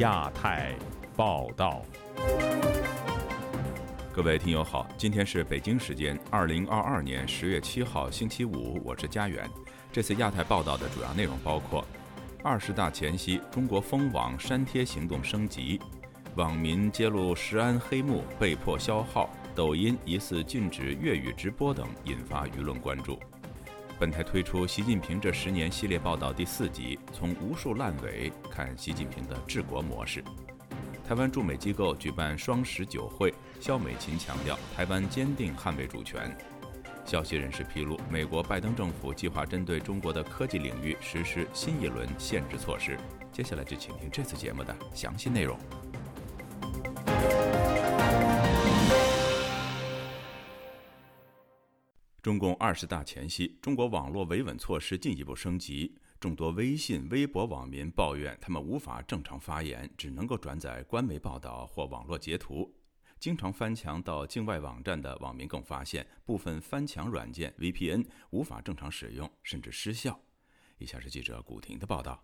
亚太报道。各位听友好，今天是北京时间二零二二年十月七号星期五，我是佳远。这次亚太报道的主要内容包括：二十大前夕，中国封网删帖行动升级；网民揭露石安黑幕被迫消耗；抖音疑似禁止粤语直播等，引发舆论关注。本台推出《习近平这十年》系列报道第四集，从无数烂尾看习近平的治国模式。台湾驻美机构举办双十酒会，肖美琴强调台湾坚定捍卫主权。消息人士披露，美国拜登政府计划针对中国的科技领域实施新一轮限制措施。接下来就请听这次节目的详细内容。中共二十大前夕，中国网络维稳措施进一步升级。众多微信、微博网民抱怨，他们无法正常发言，只能够转载官媒报道或网络截图。经常翻墙到境外网站的网民更发现，部分翻墙软件 VPN 无法正常使用，甚至失效。以下是记者古婷的报道。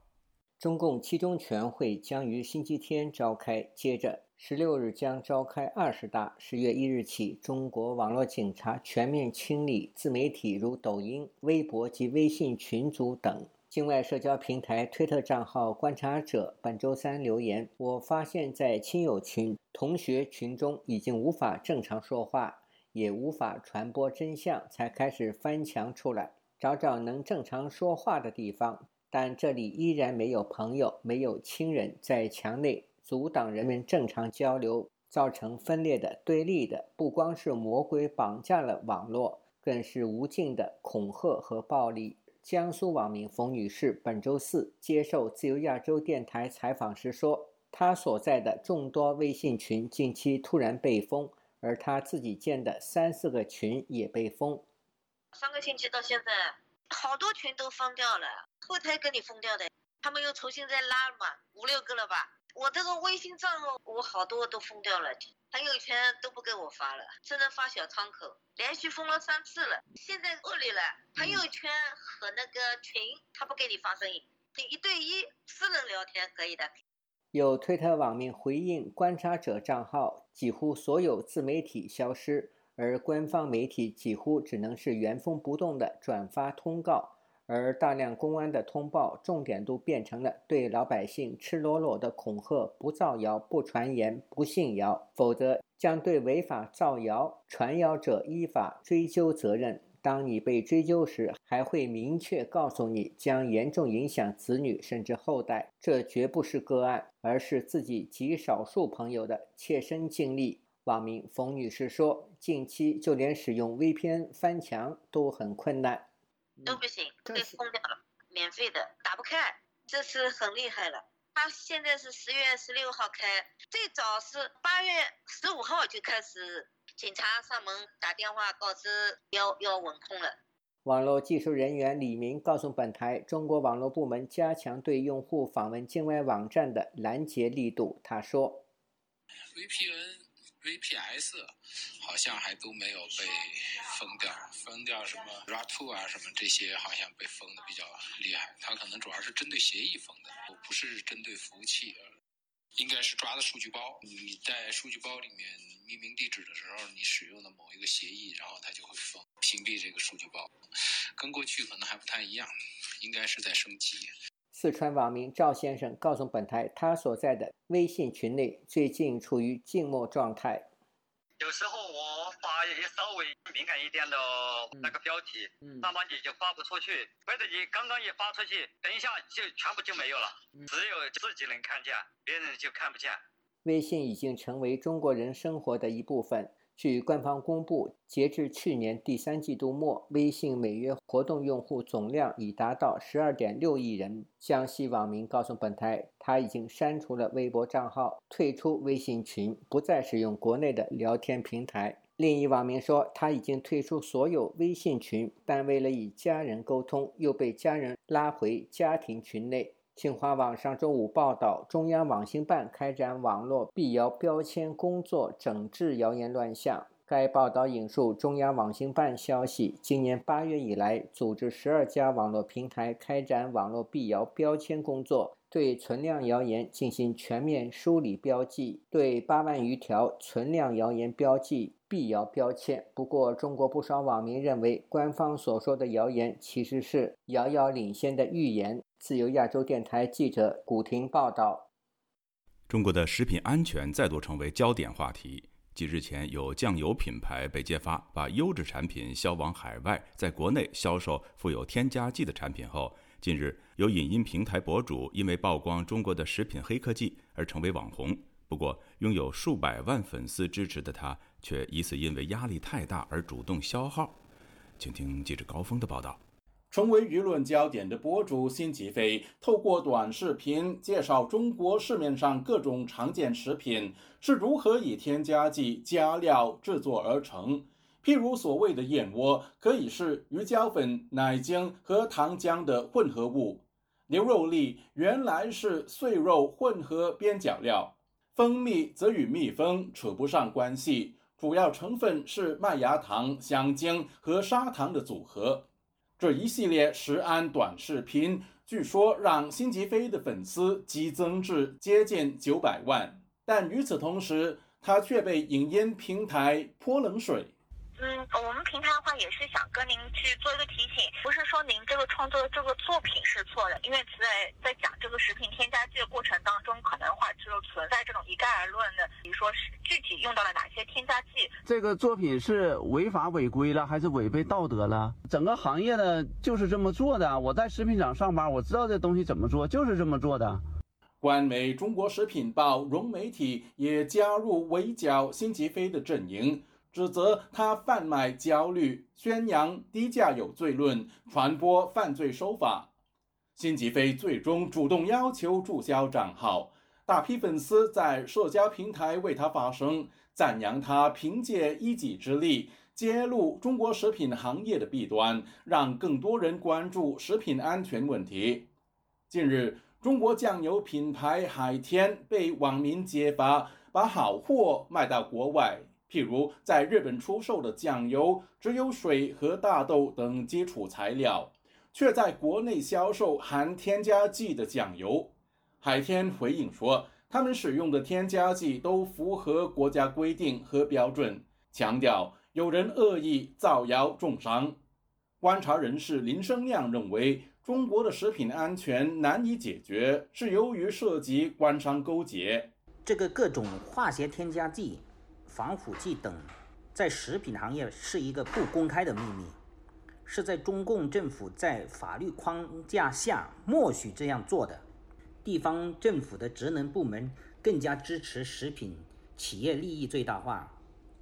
中共七中全会将于星期天召开，接着十六日将召开二十大。十月一日起，中国网络警察全面清理自媒体，如抖音、微博及微信群组等。境外社交平台推特账号观察者本周三留言：“我发现，在亲友群、同学群中已经无法正常说话，也无法传播真相，才开始翻墙出来，找找能正常说话的地方。”但这里依然没有朋友，没有亲人，在墙内阻挡人们正常交流，造成分裂的、对立的，不光是魔鬼绑架了网络，更是无尽的恐吓和暴力。江苏网民冯女士本周四接受自由亚洲电台采访时说：“她所在的众多微信群近期突然被封，而她自己建的三四个群也被封。上个星期到现在，好多群都封掉了。”后台给你封掉的，他们又重新再拉嘛，五六个了吧？我这个微信账号我好多都封掉了，朋友圈都不给我发了，只能发小窗口，连续封了三次了。现在恶劣了，朋友圈和那个群他不给你发声音，你一对一私人聊天可以的。有推特网民回应，观察者账号几乎所有自媒体消失，而官方媒体几乎只能是原封不动的转发通告。而大量公安的通报，重点都变成了对老百姓赤裸裸的恐吓：不造谣、不传言、不信谣，否则将对违法造谣、传谣者依法追究责任。当你被追究时，还会明确告诉你将严重影响子女甚至后代。这绝不是个案，而是自己极少数朋友的切身经历。网民冯女士说：“近期就连使用 VPN 翻墙都很困难。”都不行，被封掉了，免费的打不开，这次很厉害了。他现在是十月十六号开，最早是八月十五号就开始，警察上门打电话告知要要稳控了。网络技术人员李明告诉本台，中国网络部门加强对用户访问境外网站的拦截力度。他说：“VPN。” VPS 好像还都没有被封掉，封掉什么 RA2 啊什么这些好像被封的比较厉害。它可能主要是针对协议封的，我不是针对服务器。应该是抓的数据包，你在数据包里面命名地址的时候，你使用的某一个协议，然后它就会封屏蔽这个数据包。跟过去可能还不太一样，应该是在升级。四川网民赵先生告诉本台，他所在的微信群内最近处于静默状态。有时候我发一些稍微敏感一点的那个标题，那么你就发不出去；或者你刚刚一发出去，等一下就全部就没有了，只有自己能看见，别人就看不见。微信已经成为中国人生活的一部分。据官方公布，截至去年第三季度末，微信每月活动用户总量已达到十二点六亿人。江西网民告诉本台，他已经删除了微博账号，退出微信群，不再使用国内的聊天平台。另一网民说，他已经退出所有微信群，但为了与家人沟通，又被家人拉回家庭群内。新华网上周五报道，中央网信办开展网络辟谣标签工作，整治谣言乱象。该报道引述中央网信办消息，今年八月以来，组织十二家网络平台开展网络辟谣标签工作。对存量谣言进行全面梳理标记，对八万余条存量谣言标记辟谣标签。不过，中国不少网民认为，官方所说的谣言其实是遥遥领先的预言。自由亚洲电台记者古婷报道：中国的食品安全再度成为焦点话题。继日前有酱油品牌被揭发把优质产品销往海外，在国内销售富有添加剂的产品后，近日有影音平台博主因为曝光中国的食品黑科技而成为网红。不过，拥有数百万粉丝支持的他，却疑似因为压力太大而主动消耗。请听记者高峰的报道。成为舆论焦点的博主辛吉飞，透过短视频介绍中国市面上各种常见食品是如何以添加剂、加料制作而成。譬如所谓的燕窝，可以是鱼胶粉、奶精和糖浆的混合物；牛肉粒原来是碎肉混合边角料；蜂蜜则与蜜蜂扯不上关系，主要成分是麦芽糖、香精和砂糖的组合。这一系列石安短视频，据说让辛吉飞的粉丝激增至接近九百万。但与此同时，他却被影音平台泼冷水。嗯，我们平台的话也是想跟您去做一个提醒，不是说您这个创作的这个作品是错的，因为在在讲这个食品添加剂的过程当中，可能话就存在这种一概而论的，比如说是具体用到了哪些添加剂。这个作品是违法违规了，还是违背道德了？整个行业呢就是这么做的。我在食品厂上班，我知道这东西怎么做，就是这么做的。官媒《中国食品报》融媒体也加入围剿辛吉飞的阵营。指责他贩卖焦虑，宣扬低价有罪论，传播犯罪手法。辛吉飞最终主动要求注销账号，大批粉丝在社交平台为他发声，赞扬他凭借一己之力揭露中国食品行业的弊端，让更多人关注食品安全问题。近日，中国酱油品牌海天被网民揭发把好货卖到国外。譬如在日本出售的酱油只有水和大豆等基础材料，却在国内销售含添加剂的酱油。海天回应说，他们使用的添加剂都符合国家规定和标准，强调有人恶意造谣重伤。观察人士林生亮认为，中国的食品安全难以解决，是由于涉及官商勾结。这个各种化学添加剂。防腐剂等，在食品行业是一个不公开的秘密，是在中共政府在法律框架下默许这样做的。地方政府的职能部门更加支持食品企业利益最大化，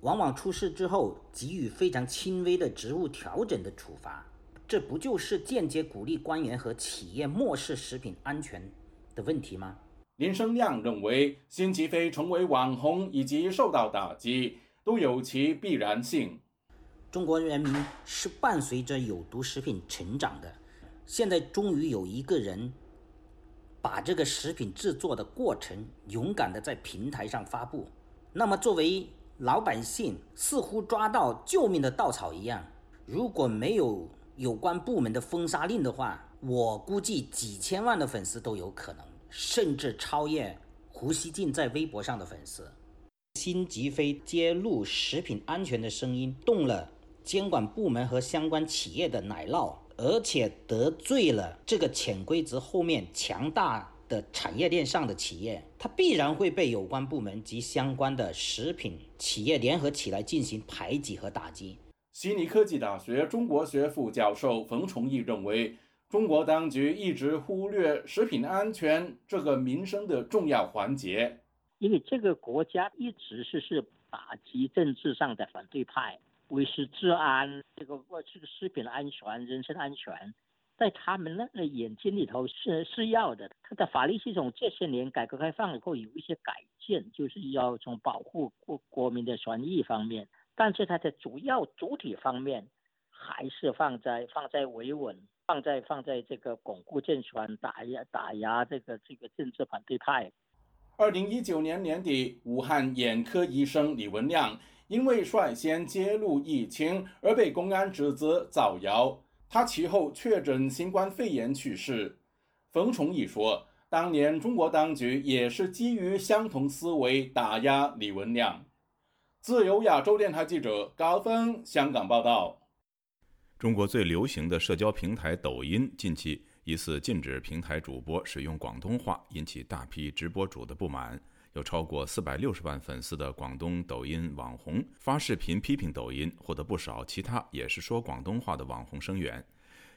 往往出事之后给予非常轻微的职务调整的处罚，这不就是间接鼓励官员和企业漠视食品安全的问题吗？林生亮认为，辛吉飞成为网红以及受到打击，都有其必然性。中国人民是伴随着有毒食品成长的，现在终于有一个人把这个食品制作的过程勇敢的在平台上发布。那么，作为老百姓，似乎抓到救命的稻草一样。如果没有有关部门的封杀令的话，我估计几千万的粉丝都有可能。甚至超越胡锡进在微博上的粉丝。辛吉飞揭露食品安全的声音，动了监管部门和相关企业的奶酪，而且得罪了这个潜规则后面强大的产业链上的企业，它必然会被有关部门及相关的食品企业联合起来进行排挤和打击。悉尼科技大学中国学副教授冯崇义认为。中国当局一直忽略食品安全这个民生的重要环节，因为这个国家一直是是打击政治上的反对派，维持治安，这个这个食品安全、人身安全，在他们那个眼睛里头是是要的。他的法律系统这些年改革开放以后有一些改进，就是要从保护国国民的权益方面，但是它的主要主体方面还是放在放在维稳。放在放在这个巩固政权、打压打压这个这个政治反对派。二零一九年年底，武汉眼科医生李文亮因为率先揭露疫情而被公安指责造谣，他其后确诊新冠肺炎去世。冯崇义说，当年中国当局也是基于相同思维打压李文亮。自由亚洲电台记者高峰香港报道。中国最流行的社交平台抖音近期疑似禁止平台主播使用广东话，引起大批直播主的不满。有超过四百六十万粉丝的广东抖音网红发视频批评抖音，获得不少其他也是说广东话的网红声援。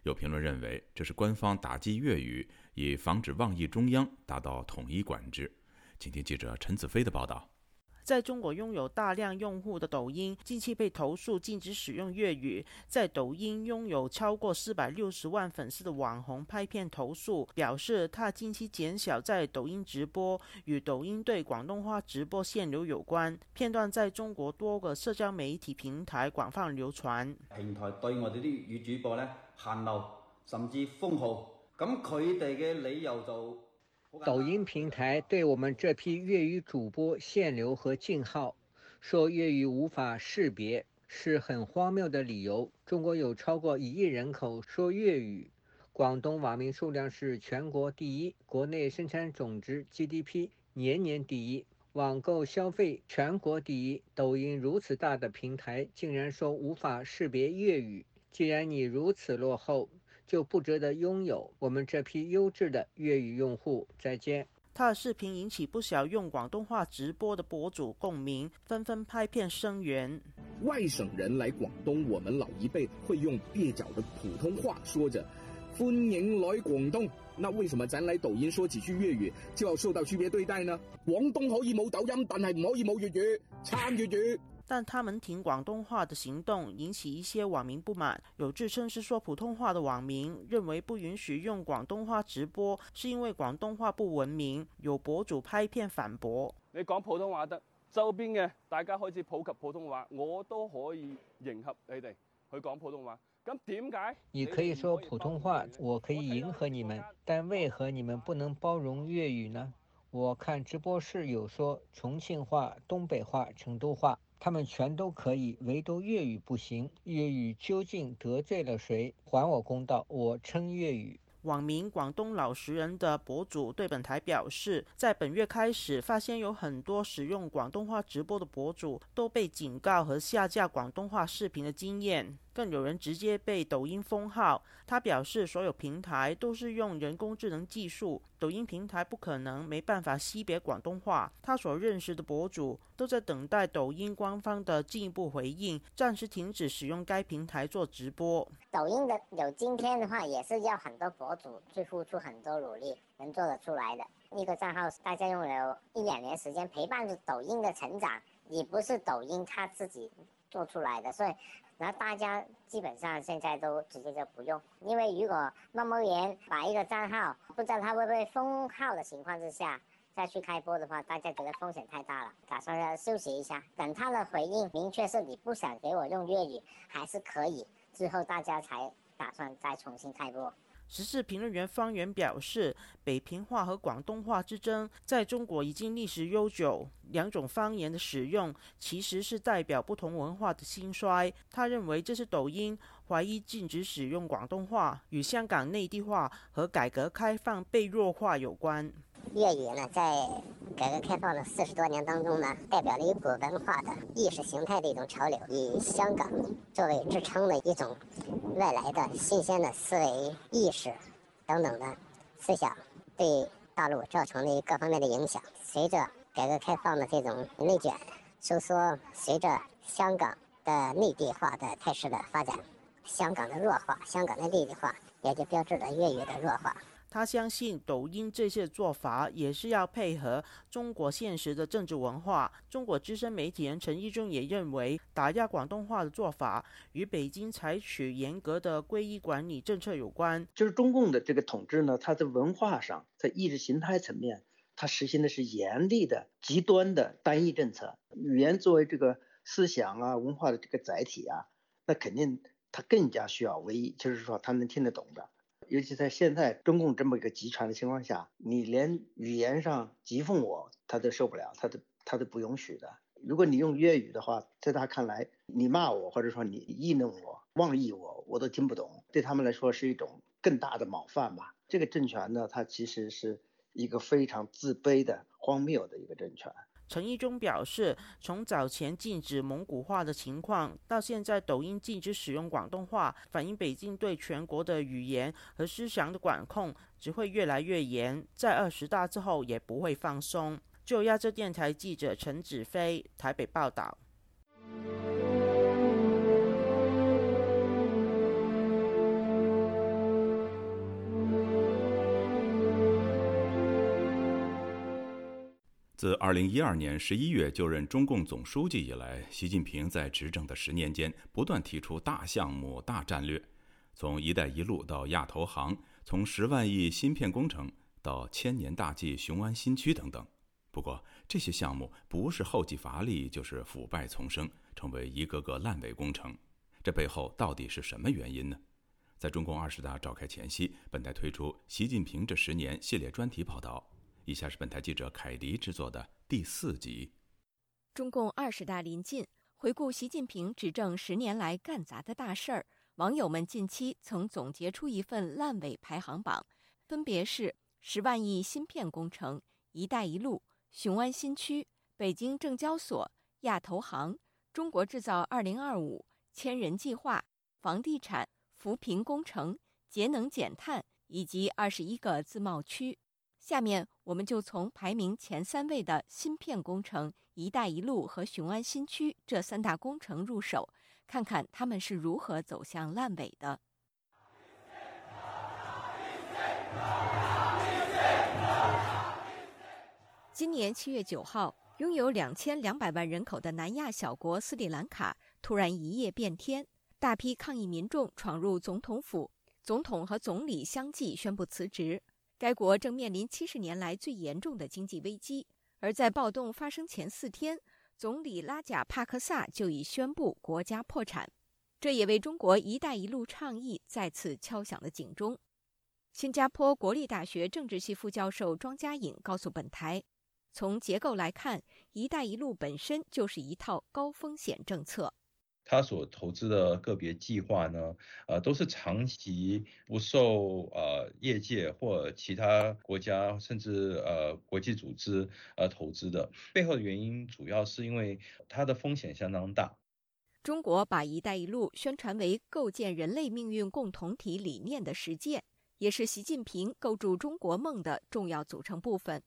有评论认为，这是官方打击粤语，以防止妄议中央，达到统一管制。请听记者陈子飞的报道。在中国拥有大量用户的抖音，近期被投诉禁止使用粤语。在抖音拥有超过四百六十万粉丝的网红拍片投诉，表示他近期减少在抖音直播，与抖音对广东话直播限流有关。片段在中国多个社交媒体平台广泛流传。平台对我哋啲粤语主播咧限流，甚至封号。咁佢哋嘅理由就。抖音平台对我们这批粤语主播限流和禁号，说粤语无法识别，是很荒谬的理由。中国有超过一亿人口说粤语，广东网民数量是全国第一，国内生产总值 GDP 年年第一，网购消费全国第一。抖音如此大的平台，竟然说无法识别粤语，既然你如此落后。就不值得拥有我们这批优质的粤语用户。再见。他的视频引起不少用广东话直播的博主共鸣，纷纷拍片声援。外省人来广东，我们老一辈会用蹩脚的普通话说着“欢迎来广东”，那为什么咱来抖音说几句粤语就要受到区别对待呢？广东可以冇抖音，但系唔可以冇粤语，撐粤语。但他们听广东话的行动引起一些网民不满。有自称是说普通话的网民认为不允许用广东话直播，是因为广东话不文明。有博主拍片反驳：你讲普通话得，周边嘅大家开始普及普通话，我都可以迎合你哋去讲普通话。咁点解？你可以说普通话，我可以迎合你们，但为何你们不能包容粤语呢？我看直播室有说重庆话、东北话、成都话。他们全都可以，唯独粤语不行。粤语究竟得罪了谁？还我公道！我称粤语。网名“广东老实人”的博主对本台表示，在本月开始，发现有很多使用广东话直播的博主都被警告和下架广东话视频的经验。更有人直接被抖音封号。他表示，所有平台都是用人工智能技术，抖音平台不可能没办法识别广东话。他所认识的博主都在等待抖音官方的进一步回应，暂时停止使用该平台做直播。抖音的有今天的话，也是要很多博主去付出很多努力，能做得出来的。一个账号，大家用了一两年时间陪伴着抖音的成长，也不是抖音他自己做出来的，所以。然后大家基本上现在都直接就不用，因为如果猫猫言把一个账号不知道他会不会封号的情况之下再去开播的话，大家觉得风险太大了，打算要休息一下，等他的回应明确是你不想给我用粤语还是可以，之后大家才打算再重新开播。时事评论员方源表示，北平话和广东话之争在中国已经历史悠久，两种方言的使用其实是代表不同文化的兴衰。他认为这是抖音怀疑禁止使用广东话与香港内地化和改革开放被弱化有关。粤语呢，在改革开放的四十多年当中呢，代表了一股文化的意识形态的一种潮流，以香港作为支撑的一种外来的新鲜的思维意识等等的思想，对大陆造成的各方面的影响。随着改革开放的这种内卷收缩，随着香港的内地化的态势的发展，香港的弱化，香港的内地化，也就标志着粤语的弱化。他相信抖音这些做法也是要配合中国现实的政治文化。中国资深媒体人陈一中也认为，打压广东话的做法与北京采取严格的归一管理政策有关。就是中共的这个统治呢，它在文化上，在意识形态层面，它实行的是严厉的、极端的单一政策。语言作为这个思想啊、文化的这个载体啊，那肯定它更加需要唯一，就是说他能听得懂的。尤其在现在中共这么一个集权的情况下，你连语言上讥讽我，他都受不了，他都他都不允许的。如果你用粤语的话，在他看来，你骂我或者说你议论我、妄议我，我都听不懂，对他们来说是一种更大的冒犯吧。这个政权呢，它其实是一个非常自卑的、荒谬的一个政权。陈一中表示，从早前禁止蒙古话的情况，到现在抖音禁止使用广东话，反映北京对全国的语言和思想的管控只会越来越严，在二十大之后也不会放松。就亚洲电台记者陈子飞台北报道。自二零一二年十一月就任中共总书记以来，习近平在执政的十年间，不断提出大项目、大战略，从“一带一路”到亚投行，从十万亿芯片工程到千年大计雄安新区等等。不过，这些项目不是后继乏力，就是腐败丛生，成为一个个烂尾工程。这背后到底是什么原因呢？在中共二十大召开前夕，本台推出《习近平这十年》系列专题报道。以下是本台记者凯迪制作的第四集。中共二十大临近，回顾习近平执政十年来干砸的大事儿，网友们近期曾总结出一份烂尾排行榜，分别是十万亿芯片工程、一带一路、雄安新区、北京证交所、亚投行、中国制造二零二五、千人计划、房地产、扶贫工程、节能减碳以及二十一个自贸区。下面我们就从排名前三位的芯片工程、“一带一路”和雄安新区这三大工程入手，看看他们是如何走向烂尾的。今年七月九号，拥有两千两百万人口的南亚小国斯里兰卡突然一夜变天，大批抗议民众闯入总统府，总统和总理相继宣布辞职。该国正面临七十年来最严重的经济危机，而在暴动发生前四天，总理拉贾帕克萨就已宣布国家破产，这也为中国“一带一路”倡议再次敲响了警钟。新加坡国立大学政治系副教授庄家颖告诉本台，从结构来看，“一带一路”本身就是一套高风险政策。他所投资的个别计划呢，呃，都是长期不受呃业界或其他国家甚至呃国际组织呃投资的。背后的原因主要是因为它的风险相当大。中国把“一带一路”宣传为构建人类命运共同体理念的实践，也是习近平构筑中国梦的重要组成部分。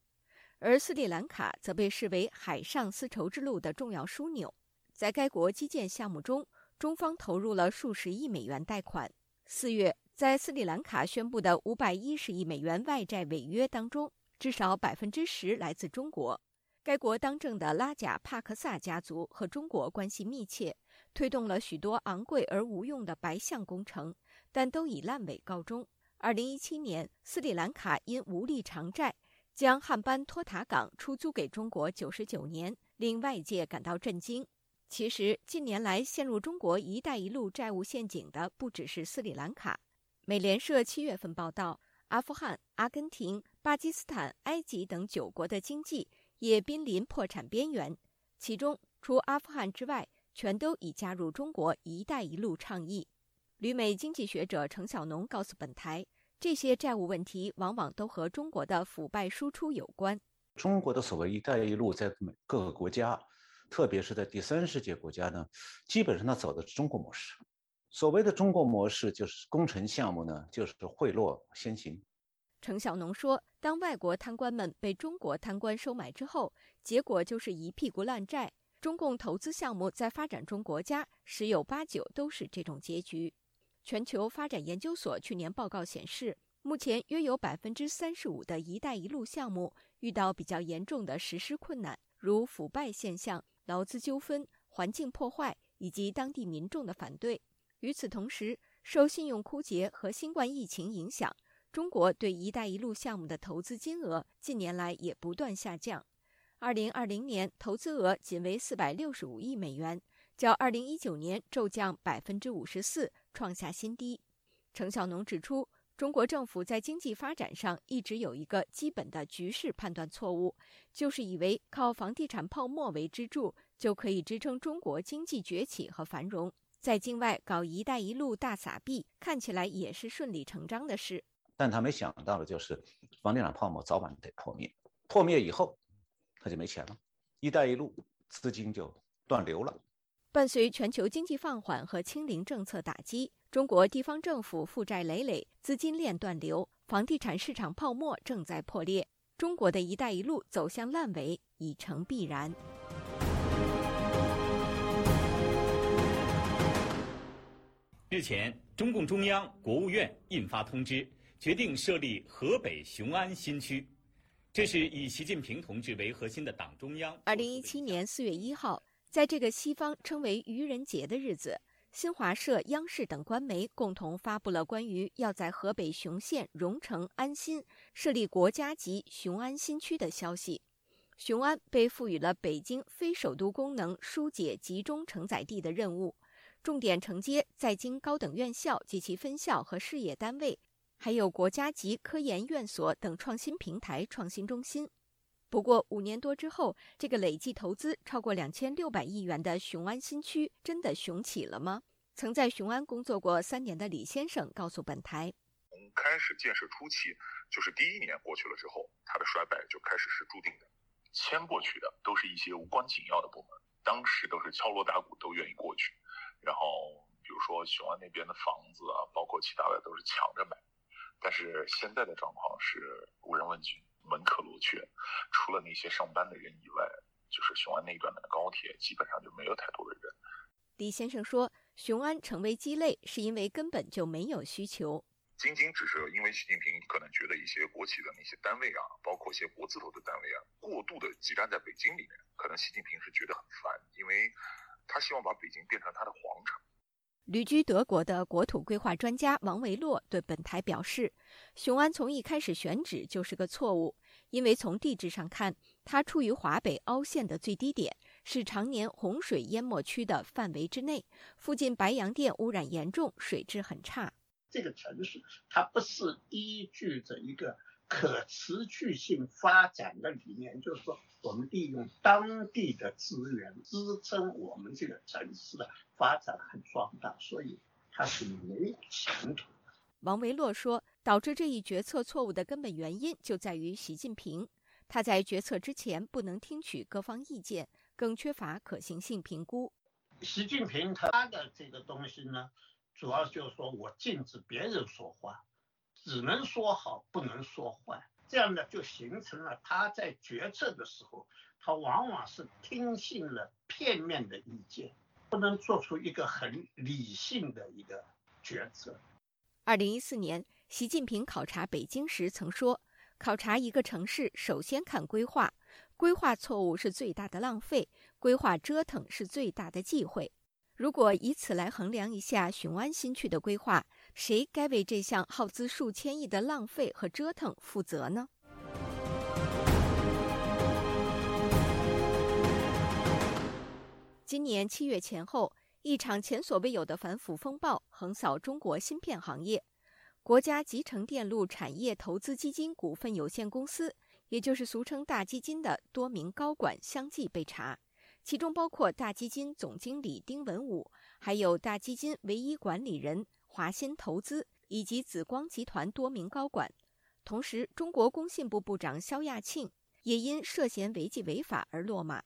而斯里兰卡则被视为海上丝绸之路的重要枢纽。在该国基建项目中，中方投入了数十亿美元贷款。四月，在斯里兰卡宣布的五百一十亿美元外债违约当中，至少百分之十来自中国。该国当政的拉贾帕克萨家族和中国关系密切，推动了许多昂贵而无用的白象工程，但都以烂尾告终。二零一七年，斯里兰卡因无力偿债，将汉班托塔港出租给中国九十九年，令外界感到震惊。其实，近年来陷入中国“一带一路”债务陷阱的不只是斯里兰卡。美联社七月份报道，阿富汗、阿根廷、巴基斯坦、埃及等九国的经济也濒临破产边缘，其中除阿富汗之外，全都已加入中国“一带一路”倡议。旅美经济学者程小农告诉本台，这些债务问题往往都和中国的腐败输出有关。中国的所谓“一带一路”在各个国家。特别是在第三世界国家呢，基本上它走的是中国模式。所谓的中国模式，就是工程项目呢，就是贿赂先行。程小农说，当外国贪官们被中国贪官收买之后，结果就是一屁股烂债。中共投资项目在发展中国家十有八九都是这种结局。全球发展研究所去年报告显示，目前约有百分之三十五的一带一路项目遇到比较严重的实施困难，如腐败现象。劳资纠纷、环境破坏以及当地民众的反对。与此同时，受信用枯竭和新冠疫情影响，中国对“一带一路”项目的投资金额近年来也不断下降。二零二零年投资额仅为四百六十五亿美元，较二零一九年骤降百分之五十四，创下新低。程晓农指出。中国政府在经济发展上一直有一个基本的局势判断错误，就是以为靠房地产泡沫为支柱就可以支撑中国经济崛起和繁荣，在境外搞“一带一路”大撒币，看起来也是顺理成章的事。但他没想到的就是，房地产泡沫早晚得破灭，破灭以后，他就没钱了，一带一路资金就断流了。伴随全球经济放缓和清零政策打击，中国地方政府负债累累，资金链断流，房地产市场泡沫正在破裂，中国的一带一路走向烂尾已成必然。日前，中共中央、国务院印发通知，决定设立河北雄安新区。这是以习近平同志为核心的党中央。二零一七年四月一号。在这个西方称为愚人节的日子，新华社、央视等官媒共同发布了关于要在河北雄县荣成安新设立国家级雄安新区的消息。雄安被赋予了北京非首都功能疏解集中承载地的任务，重点承接在京高等院校及其分校和事业单位，还有国家级科研院所等创新平台、创新中心。不过五年多之后，这个累计投资超过两千六百亿元的雄安新区真的雄起了吗？曾在雄安工作过三年的李先生告诉本台：“从开始建设初期，就是第一年过去了之后，它的衰败就开始是注定的。迁过去的都是一些无关紧要的部门，当时都是敲锣打鼓都愿意过去。然后比如说雄安那边的房子啊，包括其他的都是抢着买。但是现在的状况是无人问津。”门可罗雀，除了那些上班的人以外，就是雄安那一段的高铁基本上就没有太多的人。李先生说，雄安成为鸡肋，是因为根本就没有需求。仅仅只是因为习近平可能觉得一些国企的那些单位啊，包括一些国字头的单位啊，过度的挤占在北京里面，可能习近平是觉得很烦，因为他希望把北京变成他的皇城。旅居德国的国土规划专家王维洛对本台表示，雄安从一开始选址就是个错误，因为从地质上看，它处于华北凹陷的最低点，是常年洪水淹没区的范围之内，附近白洋淀污染严重，水质很差。这个城市它不是依据着一个。可持续性发展的理念，就是说，我们利用当地的资源支撑我们这个城市的发展和壮大，所以它是没有前途的。王维洛说，导致这一决策错误的根本原因就在于习近平，他在决策之前不能听取各方意见，更缺乏可行性评估。习近平他的这个东西呢，主要就是说我禁止别人说话。只能说好，不能说坏，这样呢就形成了他在决策的时候，他往往是听信了片面的意见，不能做出一个很理性的一个决策。二零一四年，习近平考察北京时曾说：“考察一个城市，首先看规划，规划错误是最大的浪费，规划折腾是最大的忌讳。”如果以此来衡量一下雄安新区的规划，谁该为这项耗资数千亿的浪费和折腾负责呢？今年七月前后，一场前所未有的反腐风暴横扫中国芯片行业。国家集成电路产业投资基金股份有限公司，也就是俗称大基金的多名高管相继被查。其中包括大基金总经理丁文武，还有大基金唯一管理人华鑫投资以及紫光集团多名高管。同时，中国工信部部长肖亚庆也因涉嫌违纪违法而落马。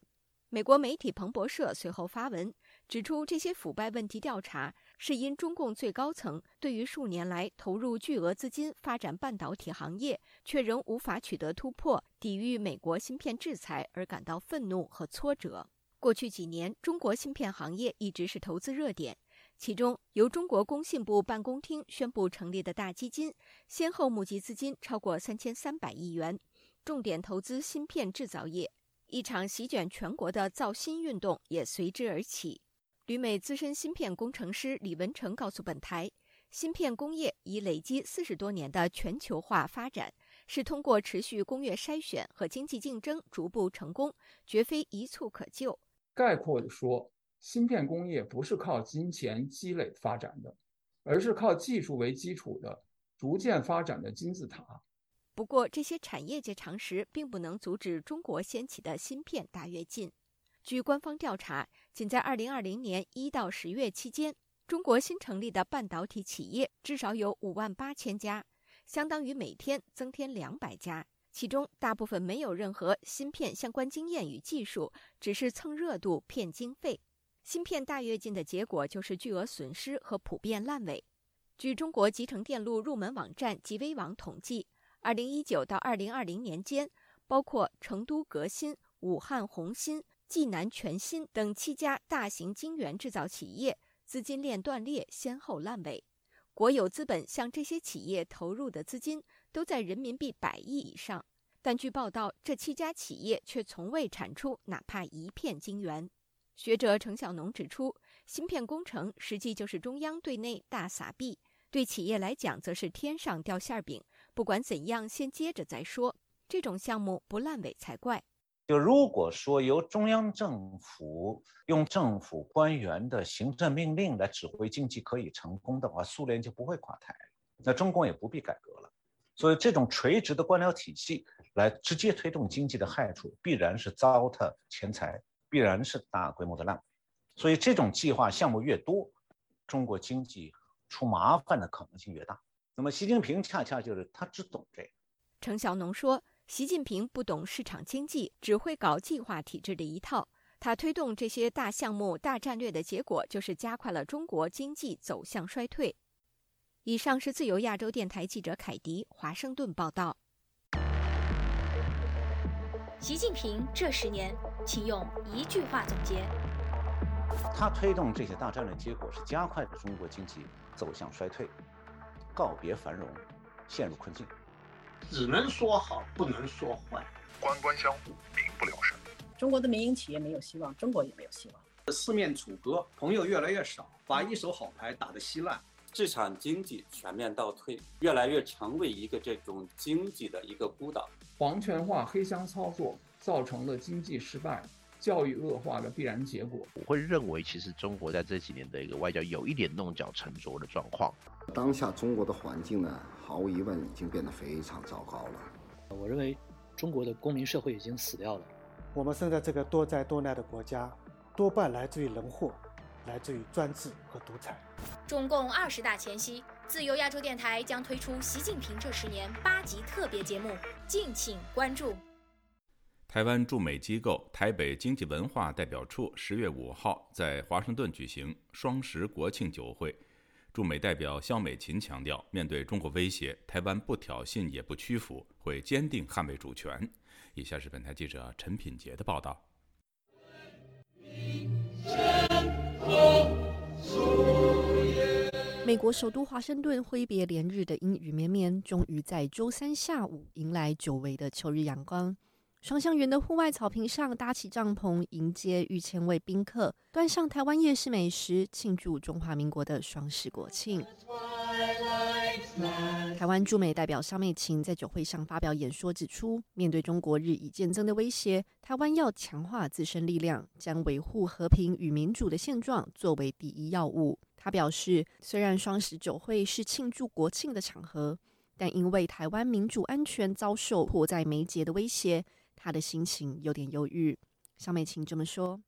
美国媒体彭博社随后发文指出，这些腐败问题调查是因中共最高层对于数年来投入巨额资金发展半导体行业，却仍无法取得突破，抵御美国芯片制裁而感到愤怒和挫折。过去几年，中国芯片行业一直是投资热点。其中，由中国工信部办公厅宣布成立的大基金，先后募集资金超过三千三百亿元，重点投资芯片制造业。一场席卷全国的造芯运动也随之而起。旅美资深芯片工程师李文成告诉本台，芯片工业已累积四十多年的全球化发展。是通过持续工业筛选和经济竞争逐步成功，绝非一蹴可就。概括地说，芯片工业不是靠金钱积累发展的，而是靠技术为基础的逐渐发展的金字塔。不过，这些产业界常识并不能阻止中国掀起的芯片大跃进。据官方调查，仅在2020年1到10月期间，中国新成立的半导体企业至少有5万八千家。相当于每天增添两百家。其中大部分没有任何芯片相关经验与技术，只是蹭热度骗经费。芯片大跃进的结果就是巨额损失和普遍烂尾。据中国集成电路入门网站极微网统计，二零一九到二零二零年间，包括成都革新、武汉宏芯、济南全芯等七家大型晶圆制造企业资金链断裂，先后烂尾。国有资本向这些企业投入的资金。都在人民币百亿以上，但据报道，这七家企业却从未产出哪怕一片晶圆。学者程晓农指出，芯片工程实际就是中央对内大撒币，对企业来讲则是天上掉馅饼。不管怎样，先接着再说，这种项目不烂尾才怪。就如果说由中央政府用政府官员的行政命令来指挥经济可以成功的话，苏联就不会垮台，那中共也不必改革了。所以，这种垂直的官僚体系来直接推动经济的害处，必然是糟蹋钱财，必然是大规模的烂尾。所以，这种计划项目越多，中国经济出麻烦的可能性越大。那么，习近平恰恰就是他只懂这个。程小农说：“习近平不懂市场经济，只会搞计划体制的一套。他推动这些大项目、大战略的结果，就是加快了中国经济走向衰退。”以上是自由亚洲电台记者凯迪华盛顿报道。习近平这十年，请用一句话总结。他推动这些大战略，结果是加快了中国经济走向衰退，告别繁荣，陷入困境。只能说好，不能说坏。官官相护，民不聊生。中国的民营企业没有希望，中国也没有希望。四面楚歌，朋友越来越少，把一手好牌打得稀烂。市场经济全面倒退，越来越成为一个这种经济的一个孤岛。皇权化、黑箱操作造成了经济失败、教育恶化的必然结果。我会认为，其实中国在这几年的一个外交有一点弄巧成拙的状况。当下中国的环境呢，毫无疑问已经变得非常糟糕了。我认为，中国的公民社会已经死掉了。我们生在这个多灾多难的国家，多半来自于人祸。来自于专制和独裁。中共二十大前夕，自由亚洲电台将推出《习近平这十年》八集特别节目，敬请关注。台湾驻美机构台北经济文化代表处十月五号在华盛顿举行双十国庆酒会，驻美代表肖美琴强调，面对中国威胁，台湾不挑衅也不屈服，会坚定捍卫主权。以下是本台记者陈品杰的报道。美国首都华盛顿挥别连日的阴雨绵绵，终于在周三下午迎来久违的秋日阳光。双香园的户外草坪上搭起帐篷，迎接逾千位宾客，端上台湾夜市美食，庆祝中华民国的双十国庆。台湾驻美代表肖美琴在酒会上发表演说，指出，面对中国日益渐增的威胁，台湾要强化自身力量，将维护和平与民主的现状作为第一要务。他表示，虽然双十酒会是庆祝国庆的场合，但因为台湾民主安全遭受迫在眉睫的威胁，他的心情有点忧郁。小美琴这么说。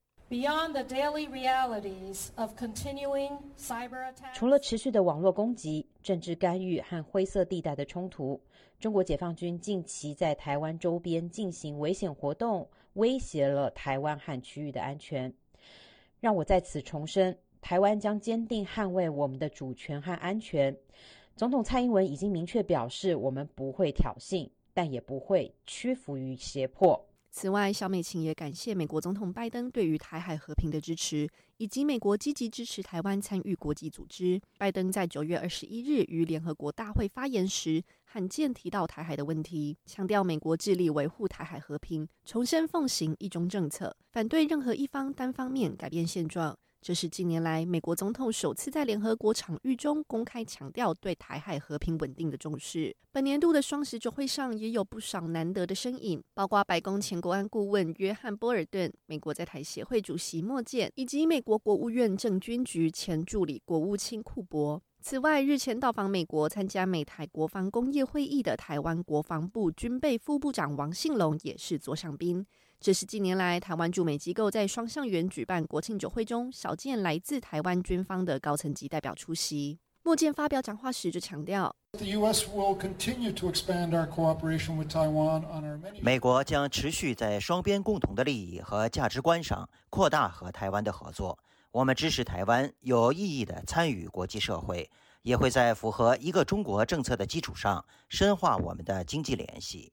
除了持续的网络攻击、政治干预和灰色地带的冲突，中国解放军近期在台湾周边进行危险活动，威胁了台湾和区域的安全。让我在此重申，台湾将坚定捍卫我们的主权和安全。总统蔡英文已经明确表示，我们不会挑衅，但也不会屈服于胁迫。此外，小美琴也感谢美国总统拜登对于台海和平的支持，以及美国积极支持台湾参与国际组织。拜登在九月二十一日于联合国大会发言时，罕见提到台海的问题，强调美国致力维护台海和平，重申奉行一中政策，反对任何一方单方面改变现状。这是近年来美国总统首次在联合国场域中公开强调对台海和平稳定的重视。本年度的双十酒会上也有不少难得的身影，包括白宫前国安顾问约翰·波尔顿、美国在台协会主席莫健，以及美国国务院政军局前助理国务卿库珀。此外，日前到访美国参加美台国防工业会议的台湾国防部军备副部长王信龙也是座上宾。这是近年来台湾驻美机构在双向园举办国庆酒会中少见来自台湾军方的高层级代表出席。莫健发表讲话时就强调，美国将持续在双边共同的利益和价值观上扩大和台湾的合作。我们支持台湾有意义地参与国际社会，也会在符合一个中国政策的基础上深化我们的经济联系。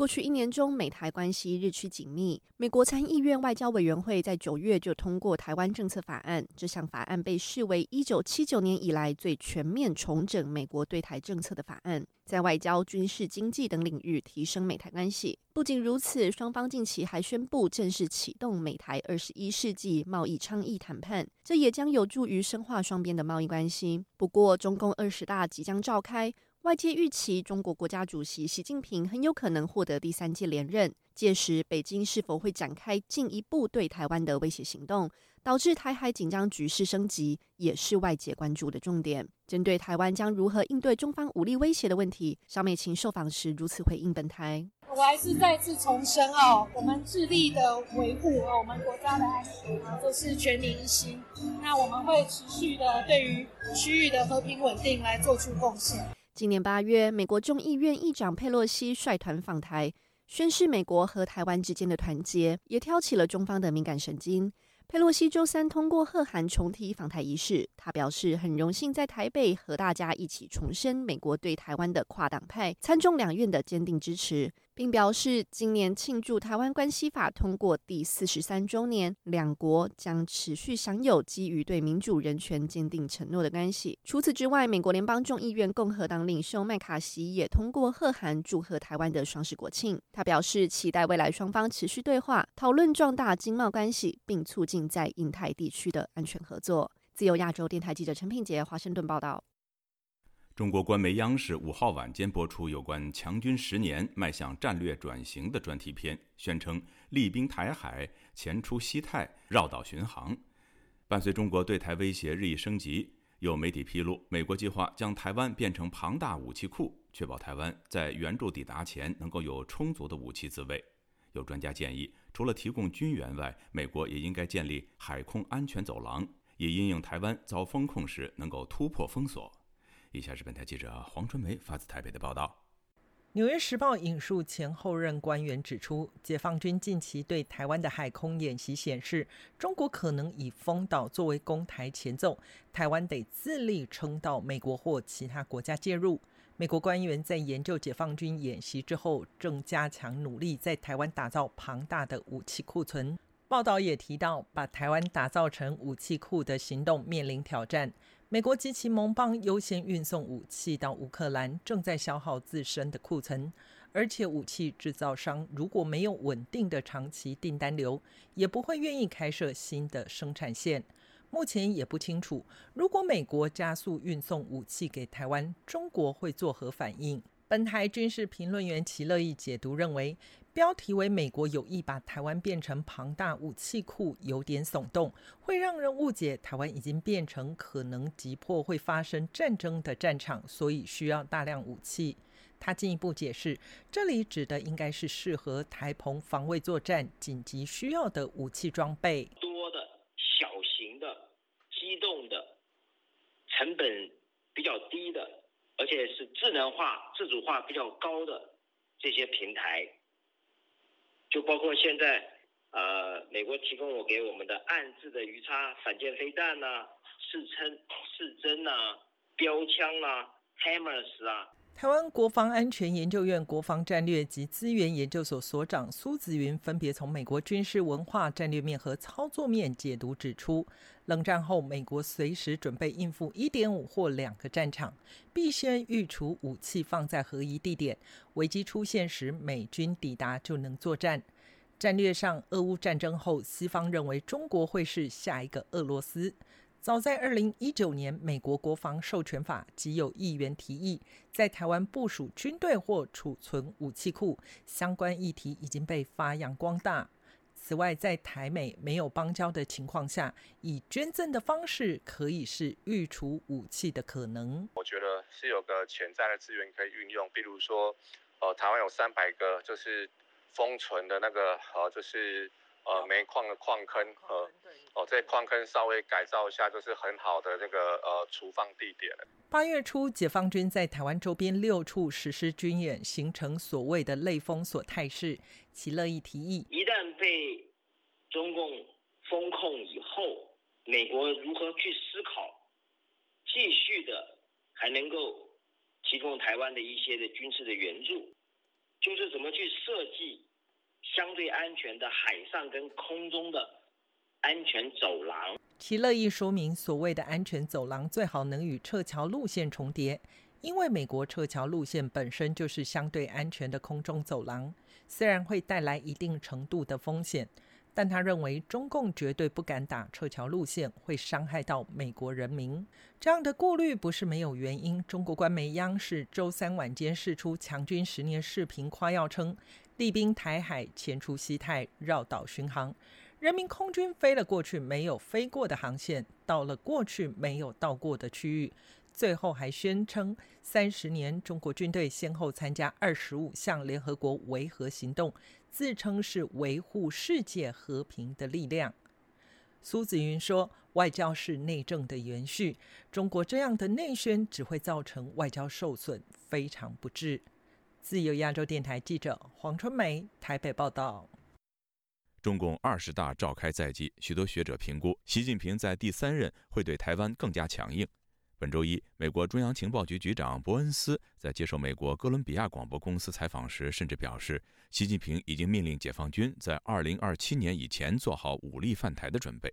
过去一年中，美台关系日趋紧密。美国参议院外交委员会在九月就通过台湾政策法案，这项法案被视为一九七九年以来最全面重整美国对台政策的法案，在外交、军事、经济等领域提升美台关系。不仅如此，双方近期还宣布正式启动美台二十一世纪贸易倡议谈判，这也将有助于深化双边的贸易关系。不过，中共二十大即将召开。外界预期，中国国家主席习近平很有可能获得第三届连任。届时，北京是否会展开进一步对台湾的威胁行动，导致台海紧张局势升级，也是外界关注的重点。针对台湾将如何应对中方武力威胁的问题，小美琴受访时如此回应本台：“我还是再次重申哦，我们致力的维护我们国家的安全，都是全民一心。那我们会持续的对于区域的和平稳定来做出贡献。”今年八月，美国众议院议长佩洛西率团访台，宣示美国和台湾之间的团结，也挑起了中方的敏感神经。佩洛西周三通过贺函重提访台仪式，他表示很荣幸在台北和大家一起重申美国对台湾的跨党派、参众两院的坚定支持。并表示，今年庆祝《台湾关系法》通过第四十三周年，两国将持续享有基于对民主人权坚定承诺的关系。除此之外，美国联邦众议院共和党领袖麦卡锡也通过贺函祝贺台湾的双十国庆。他表示，期待未来双方持续对话，讨论壮大经贸关系，并促进在印太地区的安全合作。自由亚洲电台记者陈品杰，华盛顿报道。中国官媒央视五号晚间播出有关强军十年迈向战略转型的专题片，宣称厉兵台海，前出西太，绕岛巡航。伴随中国对台威胁日益升级，有媒体披露，美国计划将台湾变成庞大武器库，确保台湾在援助抵达前能够有充足的武器自卫。有专家建议，除了提供军援外，美国也应该建立海空安全走廊，以因应台湾遭封控时能够突破封锁。以下是本台记者黄春梅发自台北的报道。《纽约时报》引述前后任官员指出，解放军近期对台湾的海空演习显示，中国可能以封岛作为攻台前奏，台湾得自力撑到美国或其他国家介入。美国官员在研究解放军演习之后，正加强努力在台湾打造庞大的武器库存。报道也提到，把台湾打造成武器库的行动面临挑战。美国及其盟邦优先运送武器到乌克兰，正在消耗自身的库存。而且，武器制造商如果没有稳定的长期订单流，也不会愿意开设新的生产线。目前也不清楚，如果美国加速运送武器给台湾，中国会作何反应？本台军事评论员齐乐意解读认为。标题为“美国有意把台湾变成庞大武器库”，有点耸动，会让人误解台湾已经变成可能急迫会发生战争的战场，所以需要大量武器。他进一步解释，这里指的应该是适合台澎防卫作战紧急需要的武器装备，多的小型的、机动的、成本比较低的，而且是智能化、自主化比较高的这些平台。就包括现在，呃，美国提供我给我们的暗制的鱼叉反舰飞弹呐，试称试针呐，标枪啊，hammers 啊。台湾国防安全研究院国防战略及资源研究所所长苏子云分别从美国军事文化战略面和操作面解读指出，冷战后美国随时准备应付一点五或两个战场，必先预储武器放在合一地点，危机出现时美军抵达就能作战。战略上，俄乌战争后，西方认为中国会是下一个俄罗斯。早在二零一九年，美国国防授权法即有议员提议在台湾部署军队或储存武器库，相关议题已经被发扬光大。此外，在台美没有邦交的情况下，以捐赠的方式可以是预储武器的可能。我觉得是有个潜在的资源可以运用，比如说，呃，台湾有三百个就是封存的那个，呃，就是呃煤矿的矿坑和哦这矿坑稍微改造一下，就是很好的那个呃储放地点了。八月初，解放军在台湾周边六处实施军演，形成所谓的类封锁态势。其乐意提议，一旦被中共封控以后，美国如何去思考，继续的还能够提供台湾的一些的军事的援助，就是怎么去设计相对安全的海上跟空中的安全走廊。其乐意说明，所谓的安全走廊最好能与撤侨路线重叠，因为美国撤侨路线本身就是相对安全的空中走廊，虽然会带来一定程度的风险，但他认为中共绝对不敢打撤侨路线，会伤害到美国人民。这样的顾虑不是没有原因。中国官媒央视周三晚间释出强军十年视频，夸耀称，立兵台海，前出西太，绕岛巡航。人民空军飞了过去没有飞过的航线，到了过去没有到过的区域，最后还宣称三十年中国军队先后参加二十五项联合国维和行动，自称是维护世界和平的力量。苏子云说：“外交是内政的延续，中国这样的内宣只会造成外交受损，非常不智。”自由亚洲电台记者黄春梅台北报道。中共二十大召开在即，许多学者评估，习近平在第三任会对台湾更加强硬。本周一，美国中央情报局局长伯恩斯在接受美国哥伦比亚广播公司采访时，甚至表示，习近平已经命令解放军在二零二七年以前做好武力犯台的准备。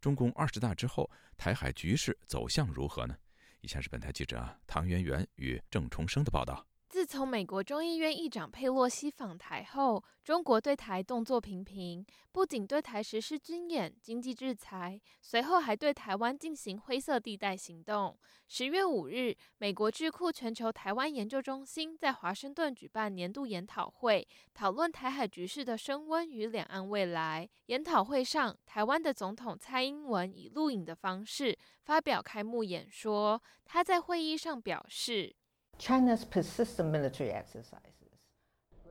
中共二十大之后，台海局势走向如何呢？以下是本台记者唐媛媛与郑重生的报道。自从美国众议院议长佩洛西访台后，中国对台动作频频，不仅对台实施军演、经济制裁，随后还对台湾进行灰色地带行动。十月五日，美国智库全球台湾研究中心在华盛顿举办年度研讨会，讨论台海局势的升温与两岸未来。研讨会上，台湾的总统蔡英文以录影的方式发表开幕演说。他在会议上表示。China's persistent military exercises。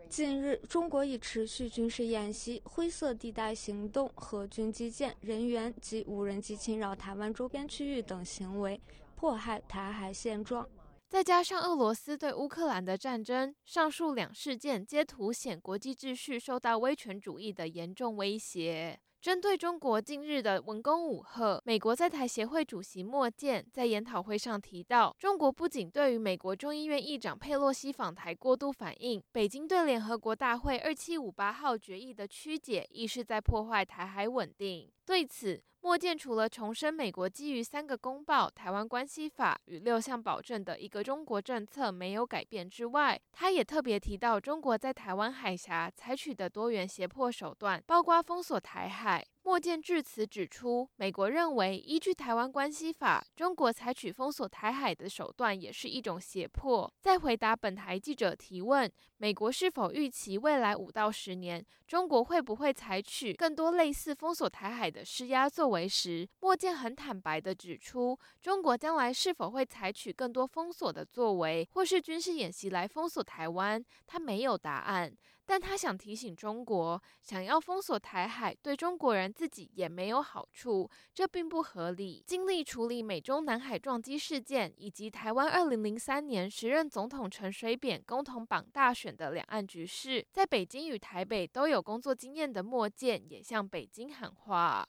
近日，中国已持续军事演习、灰色地带行动、和军机舰、人员及无人机侵扰台湾周边区域等行为，迫害台海现状。再加上俄罗斯对乌克兰的战争，上述两事件皆凸显国际秩序受到威权主义的严重威胁。针对中国近日的文攻武赫，美国在台协会主席莫健在研讨会上提到，中国不仅对于美国众议院议长佩洛西访台过度反应，北京对联合国大会二七五八号决议的曲解，亦是在破坏台海稳定。对此，莫建除了重申美国基于三个公报、台湾关系法与六项保证的一个中国政策没有改变之外，他也特别提到中国在台湾海峡采取的多元胁迫手段，包括封锁台海。莫健至此指出，美国认为依据台湾关系法，中国采取封锁台海的手段也是一种胁迫。在回答本台记者提问，美国是否预期未来五到十年，中国会不会采取更多类似封锁台海的施压作为时，莫健很坦白地指出，中国将来是否会采取更多封锁的作为，或是军事演习来封锁台湾，他没有答案。但他想提醒中国，想要封锁台海，对中国人自己也没有好处，这并不合理。经历处理美中南海撞击事件，以及台湾二零零三年时任总统陈水扁共同绑大选的两岸局势，在北京与台北都有工作经验的莫健也向北京喊话。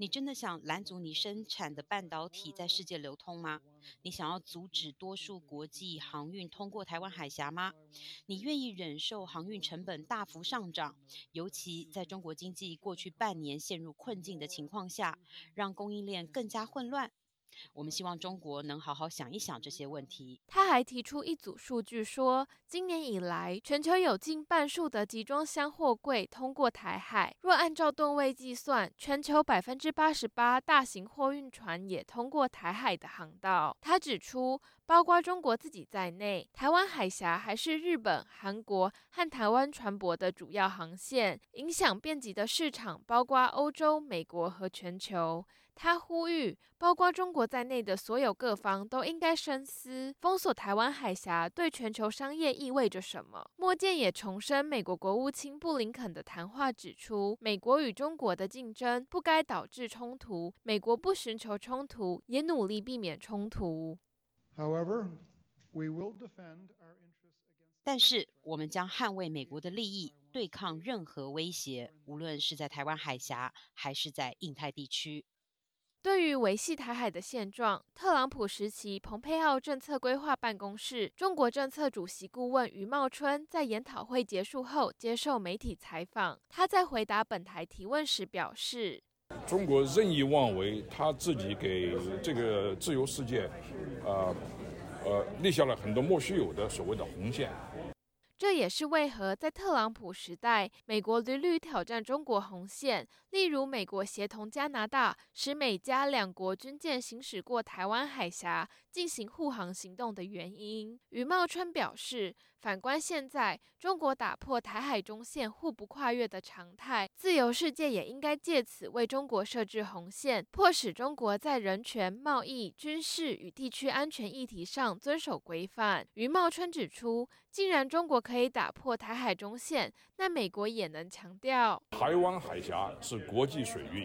你真的想拦阻你生产的半导体在世界流通吗？你想要阻止多数国际航运通过台湾海峡吗？你愿意忍受航运成本大幅上涨，尤其在中国经济过去半年陷入困境的情况下，让供应链更加混乱？我们希望中国能好好想一想这些问题。他还提出一组数据，说今年以来，全球有近半数的集装箱货柜通过台海。若按照吨位计算，全球百分之八十八大型货运船也通过台海的航道。他指出，包括中国自己在内，台湾海峡还是日本、韩国和台湾船舶的主要航线，影响遍及的市场包括欧洲、美国和全球。他呼吁，包括中国在内的所有各方都应该深思，封锁台湾海峡对全球商业意味着什么。莫健也重申美国国务卿布林肯的谈话，指出美国与中国的竞争不该导致冲突，美国不寻求冲突，也努力避免冲突。However, we will defend our interests. 但是，我们将捍卫美国的利益，对抗任何威胁，无论是在台湾海峡，还是在印太地区。对于维系台海的现状，特朗普时期蓬佩奥政策规划办公室中国政策主席顾问余茂春在研讨会结束后接受媒体采访，他在回答本台提问时表示：“中国任意妄为，他自己给这个自由世界，呃，呃，立下了很多莫须有的所谓的红线。”这也是为何在特朗普时代，美国屡屡挑战中国红线，例如美国协同加拿大，使美加两国军舰行驶过台湾海峡进行护航行动的原因。余茂春表示。反观现在，中国打破台海中线互不跨越的常态，自由世界也应该借此为中国设置红线，迫使中国在人权、贸易、军事与地区安全议题上遵守规范。余茂春指出，既然中国可以打破台海中线，那美国也能强调，台湾海峡是国际水域，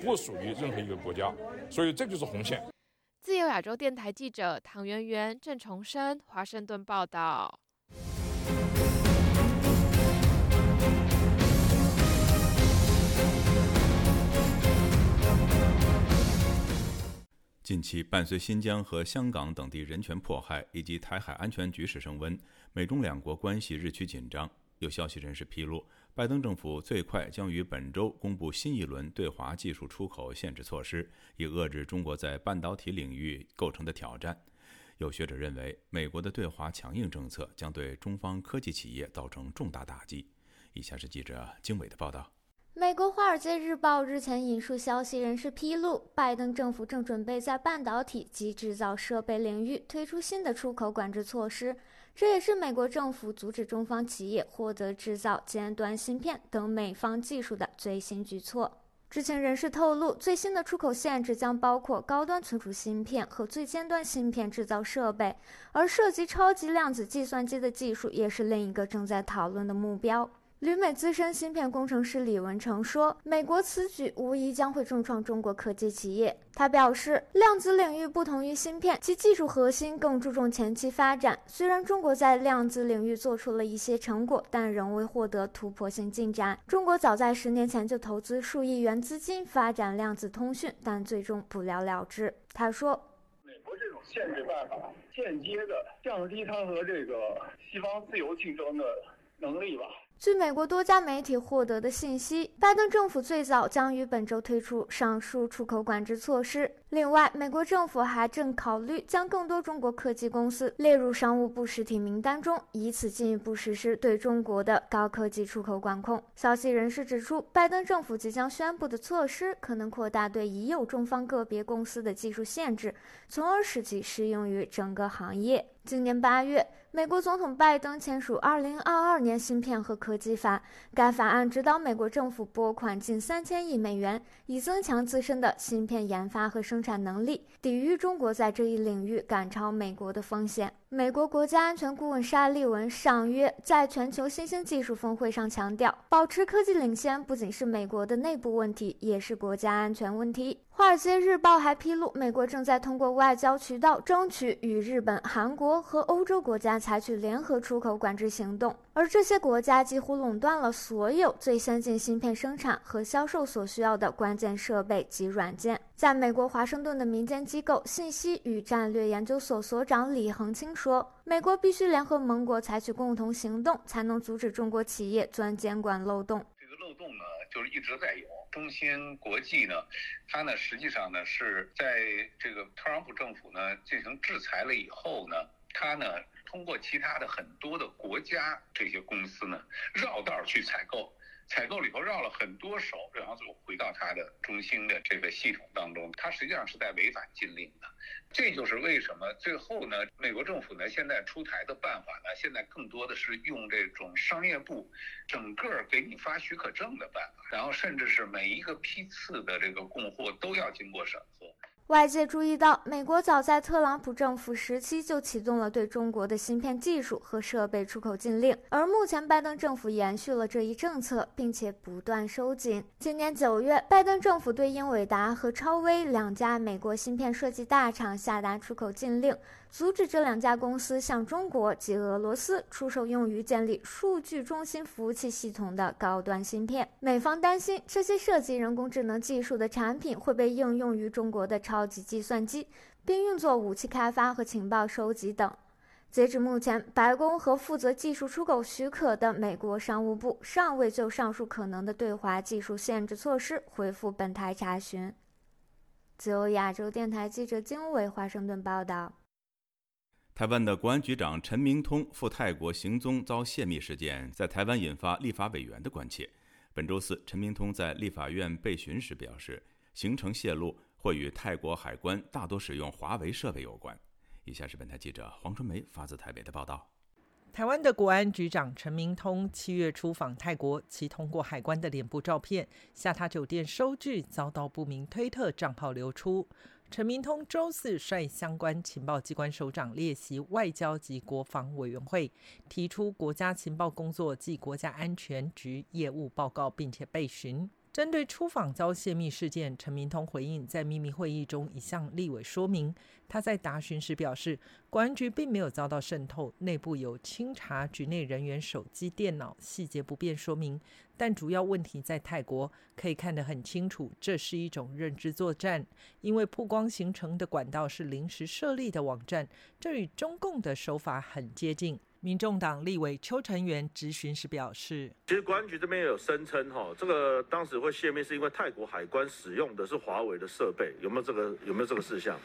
不属于任何一个国家，所以这就是红线。自由亚洲电台记者唐媛媛、郑重生，华盛顿报道。近期，伴随新疆和香港等地人权迫害以及台海安全局势升温，美中两国关系日趋紧张。有消息人士披露，拜登政府最快将于本周公布新一轮对华技术出口限制措施，以遏制中国在半导体领域构成的挑战。有学者认为，美国的对华强硬政策将对中方科技企业造成重大打击。以下是记者经纬的报道。美国《华尔街日报》日前引述消息人士披露，拜登政府正准备在半导体及制造设备领域推出新的出口管制措施，这也是美国政府阻止中方企业获得制造尖端芯片等美方技术的最新举措。知情人士透露，最新的出口限制将包括高端存储芯片和最尖端芯片制造设备，而涉及超级量子计算机的技术也是另一个正在讨论的目标。旅美资深芯片工程师李文成说：“美国此举无疑将会重创中国科技企业。”他表示，量子领域不同于芯片，其技术核心更注重前期发展。虽然中国在量子领域做出了一些成果，但仍未获得突破性进展。中国早在十年前就投资数亿元资金发展量子通讯，但最终不了了之。他说：“美国这种限制办法，间接的降低它和这个西方自由竞争的能力吧。”据美国多家媒体获得的信息，拜登政府最早将于本周推出上述出口管制措施。另外，美国政府还正考虑将更多中国科技公司列入商务部实体名单中，以此进一步实施对中国的高科技出口管控。消息人士指出，拜登政府即将宣布的措施可能扩大对已有中方个别公司的技术限制，从而使其适用于整个行业。今年八月。美国总统拜登签署《二零二二年芯片和科技法》，该法案指导美国政府拨款近三千亿美元，以增强自身的芯片研发和生产能力，抵御中国在这一领域赶超美国的风险。美国国家安全顾问沙利文上月在全球新兴技术峰会上强调，保持科技领先不仅是美国的内部问题，也是国家安全问题。《华尔街日报》还披露，美国正在通过外交渠道争取与日本、韩国和欧洲国家采取联合出口管制行动，而这些国家几乎垄断了所有最先进芯片生产和销售所需要的关键设备及软件。在美国华盛顿的民间机构信息与战略研究所所长李恒清说：“美国必须联合盟国采取共同行动，才能阻止中国企业钻监管漏洞。这个漏洞呢，就是一直在有。中芯国际呢，它呢实际上呢是在这个特朗普政府呢进行制裁了以后呢，它呢通过其他的很多的国家这些公司呢绕道去采购。”采购里头绕了很多手，然后就回到它的中心的这个系统当中，它实际上是在违反禁令的。这就是为什么最后呢，美国政府呢现在出台的办法呢，现在更多的是用这种商业部整个给你发许可证的办法，然后甚至是每一个批次的这个供货都要经过审核。外界注意到，美国早在特朗普政府时期就启动了对中国的芯片技术和设备出口禁令，而目前拜登政府延续了这一政策，并且不断收紧。今年九月，拜登政府对英伟达和超威两家美国芯片设计大厂下达出口禁令。阻止这两家公司向中国及俄罗斯出售用于建立数据中心服务器系统的高端芯片。美方担心这些涉及人工智能技术的产品会被应用于中国的超级计算机，并用作武器开发和情报收集等。截至目前，白宫和负责技术出口许可的美国商务部尚未就上述可能的对华技术限制措施回复本台查询。自由亚洲电台记者经纬华盛顿报道。台湾的国安局长陈明通赴泰国行踪遭泄密事件，在台湾引发立法委员的关切。本周四，陈明通在立法院被询时表示，行程泄露或与泰国海关大多使用华为设备有关。以下是本台记者黄春梅发自台北的报道：台湾的国安局长陈明通七月出访泰国，其通过海关的脸部照片下榻酒店收据遭到不明推特账号流出。陈明通周四率相关情报机关首长列席外交及国防委员会，提出国家情报工作暨国家安全局业务报告，并且被询。针对出访遭泄密事件，陈明通回应，在秘密会议中已向立委说明。他在答询时表示，国安局并没有遭到渗透，内部有清查局内人员手机、电脑，细节不便说明。但主要问题在泰国，可以看得很清楚，这是一种认知作战，因为曝光形成的管道是临时设立的网站，这与中共的手法很接近。民众党立委邱成元质询时表示：“其实国安局这边也有声称，哈，这个当时会泄密是因为泰国海关使用的是华为的设备，有没有这个有没有这个事项？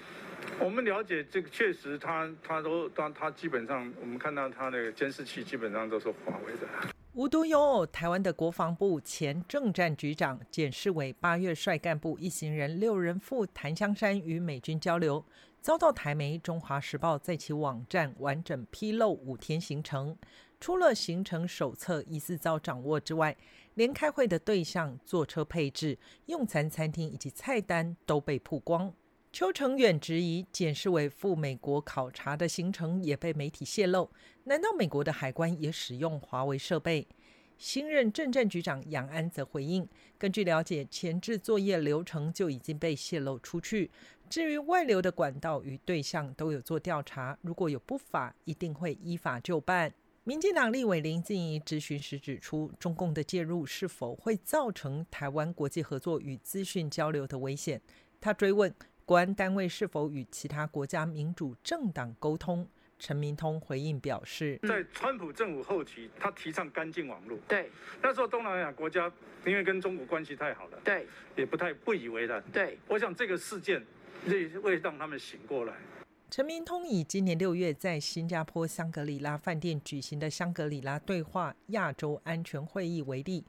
我们了解这个确实，他他都他他基本上，我们看到他的监视器基本上都是华为的。”无独有偶，台湾的国防部前政战局长简世伟八月率干部一行人六人赴檀香山与美军交流。遭到台媒《中华时报》在其网站完整披露五天行程，除了行程手册疑似遭掌握之外，连开会的对象、坐车配置、用餐餐厅以及菜单都被曝光。邱成远质疑，检视为赴美国考察的行程也被媒体泄露，难道美国的海关也使用华为设备？新任政战局长杨安则回应：根据了解，前置作业流程就已经被泄露出去。至于外流的管道与对象都有做调查，如果有不法，一定会依法就办。民进党立委林静怡质询时指出，中共的介入是否会造成台湾国际合作与资讯交流的危险？他追问国安单位是否与其他国家民主政党沟通。陈明通回应表示，在川普政府后期，他提倡干净网络。对，那时候东南亚国家因为跟中国关系太好了，对，也不太不以为然。对，我想这个事件。为为让他们醒过来。陈明通以今年六月在新加坡香格里拉饭店举行的香格里拉对话亚洲安全会议为例，